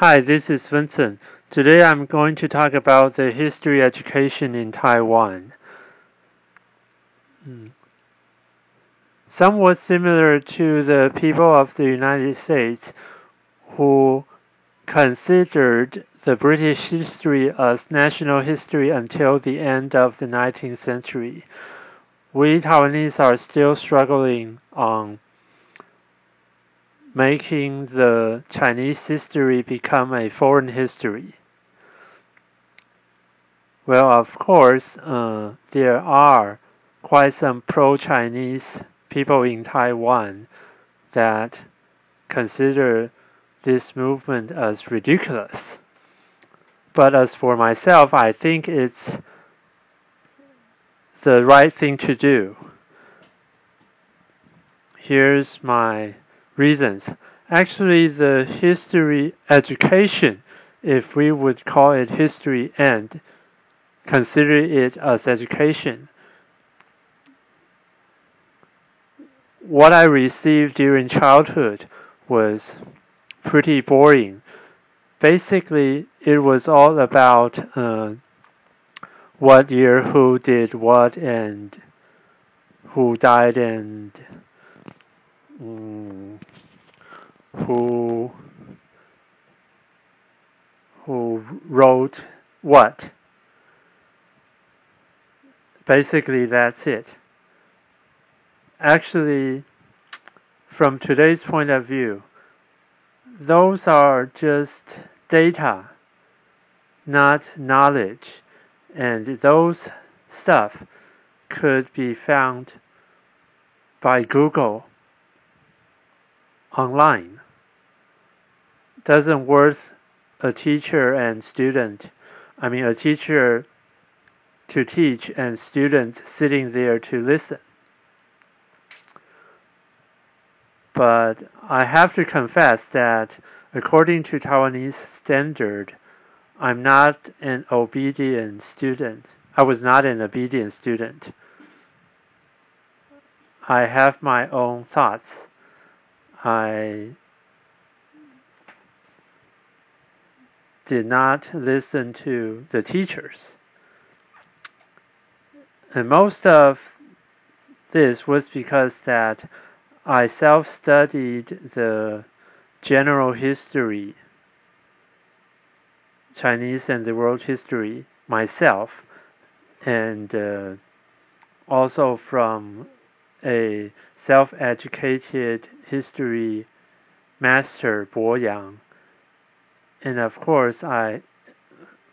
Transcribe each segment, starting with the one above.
Hi, this is Vincent. Today I'm going to talk about the history education in Taiwan. Hmm. Somewhat similar to the people of the United States who considered the British history as national history until the end of the 19th century. We Taiwanese are still struggling on making the Chinese history become a foreign history. Well, of course, uh, there are quite some pro Chinese people in Taiwan that consider this movement as ridiculous. But as for myself, I think it's the right thing to do. Here's my reasons. Actually, the history education, if we would call it history and consider it as education, what I received during childhood was pretty boring. Basically, it was all about uh, what year who did what and who died and um, who who wrote what. Basically, that's it. Actually, from today's point of view, those are just data, not knowledge, and those stuff could be found by Google online. Doesn't worth a teacher and student, I mean a teacher to teach and students sitting there to listen. But I have to confess that according to Taiwanese standard, I'm not an obedient student. I was not an obedient student. I have my own thoughts. I did not listen to the teachers. And most of this was because that I self-studied the general history, Chinese and the world history myself, and uh, also from a self-educated history master Bo Yang, and of course I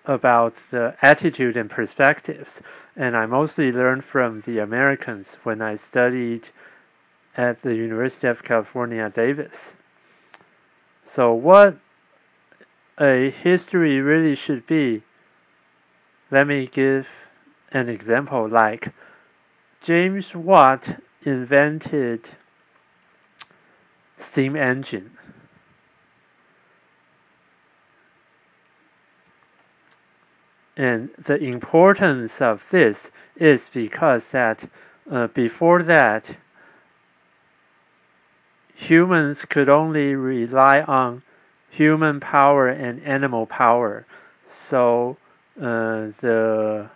about the attitude and perspectives, and I mostly learned from the Americans when I studied at the University of California, Davis. So, what a history really should be, let me give an example like James Watt invented steam engine. And the importance of this is because that uh, before that, humans could only rely on human power and animal power. So uh, the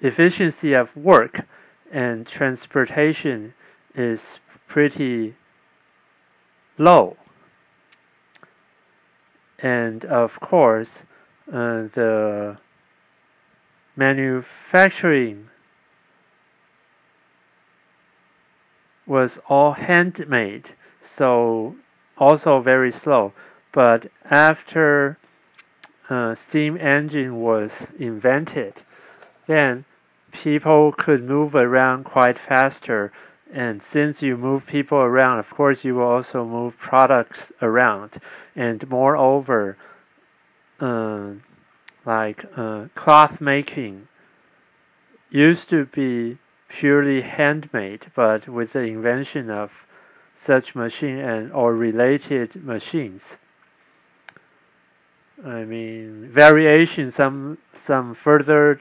efficiency of work and transportation is pretty low. And of course, uh, the manufacturing was all handmade so also very slow. But after uh, steam engine was invented, then people could move around quite faster. And since you move people around, of course, you will also move products around. And moreover, uh, like uh, cloth making used to be purely handmade, but with the invention of such machine and or related machines. I mean, variation, some some further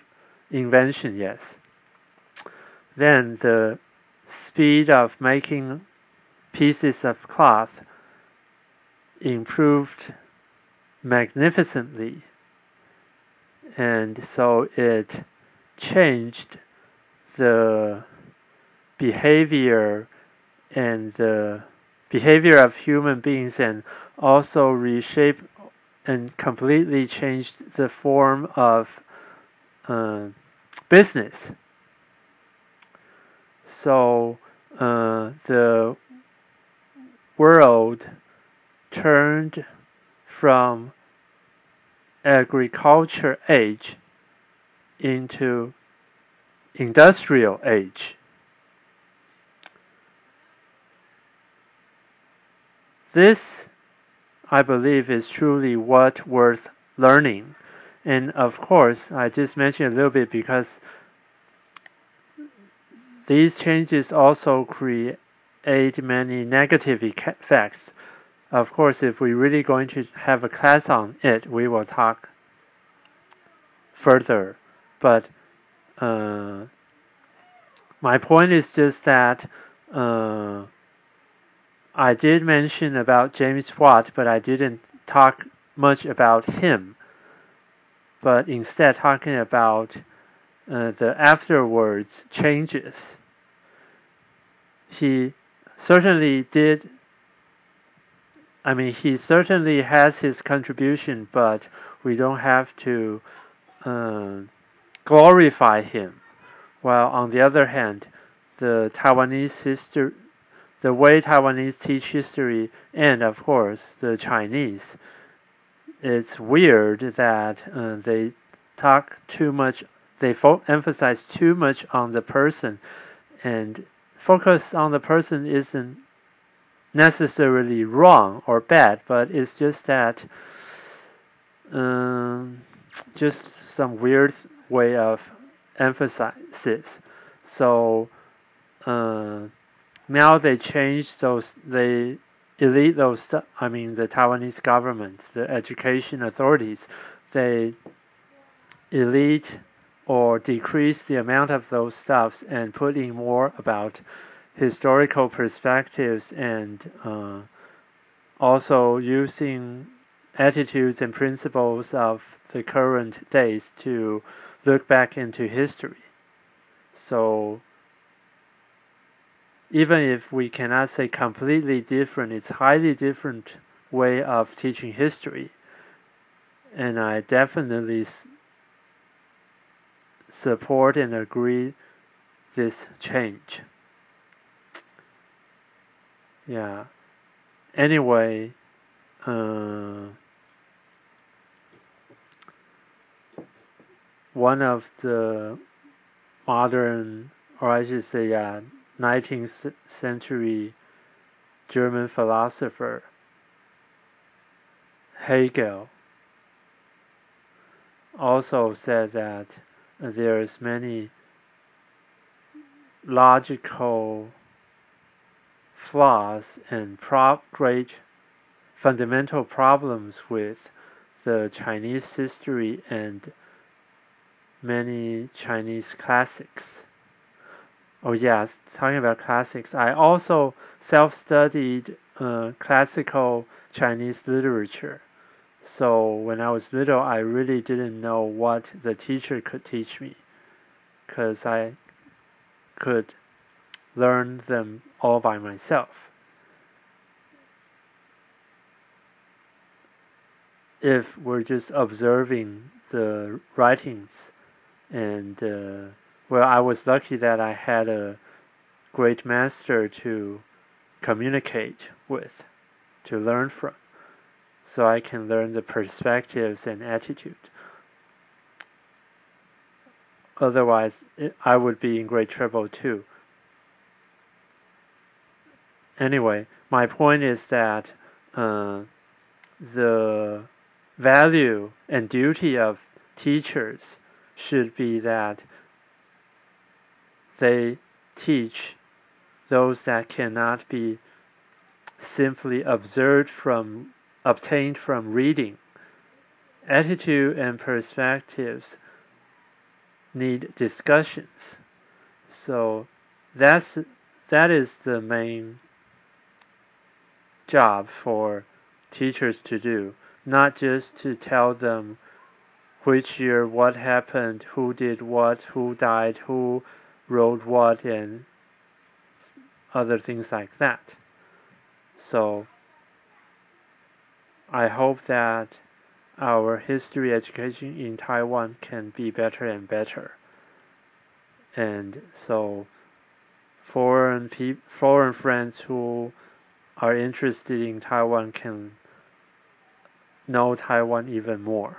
invention, yes. Then the speed of making pieces of cloth improved magnificently. And so it changed the behavior and the behavior of human beings and also reshaped and completely changed the form of uh, business. So uh, the world turned from agriculture age into industrial age. This, I believe, is truly what worth learning. And of course, I just mentioned a little bit because these changes also create many negative effects. Of course, if we're really going to have a class on it, we will talk further. But uh, my point is just that uh, I did mention about James Watt, but I didn't talk much about him. But instead, talking about uh, the afterwards changes. He certainly did. I mean, he certainly has his contribution, but we don't have to uh, glorify him. While on the other hand, the Taiwanese history, the way Taiwanese teach history, and of course the Chinese, it's weird that uh, they talk too much they emphasize too much on the person and focus on the person isn't necessarily wrong or bad, but it's just that um, just some weird way of emphasis. So uh, now they change those they elite those I mean the Taiwanese government, the education authorities, they elite or decrease the amount of those stuffs and put in more about historical perspectives and uh, also using attitudes and principles of the current days to look back into history. So even if we cannot say completely different, it's highly different way of teaching history. And I definitely support and agree this change. Yeah. Anyway, uh, one of the modern, or I should say, yeah, 19th century German philosopher Hegel also said that there's many logical flaws and great fundamental problems with the Chinese history and many Chinese classics. Oh yes, talking about classics, I also self-studied uh, classical Chinese literature. So when I was little, I really didn't know what the teacher could teach me because I could learn them all by myself. If we're just observing the writings, and uh, well, I was lucky that I had a great master to communicate with, to learn from so I can learn the perspectives and attitude. Otherwise, it, I would be in great trouble too. Anyway, my point is that uh, the value and duty of teachers should be that they teach those that cannot be simply observed from obtained from reading. Attitude and perspectives need discussions. So that's that is the main job for teachers to do not just to tell them which year what happened, who did what, who died, who wrote what, and other things like that. So I hope that our history education in Taiwan can be better and better. And so foreign foreign friends who are interested in Taiwan can know Taiwan even more.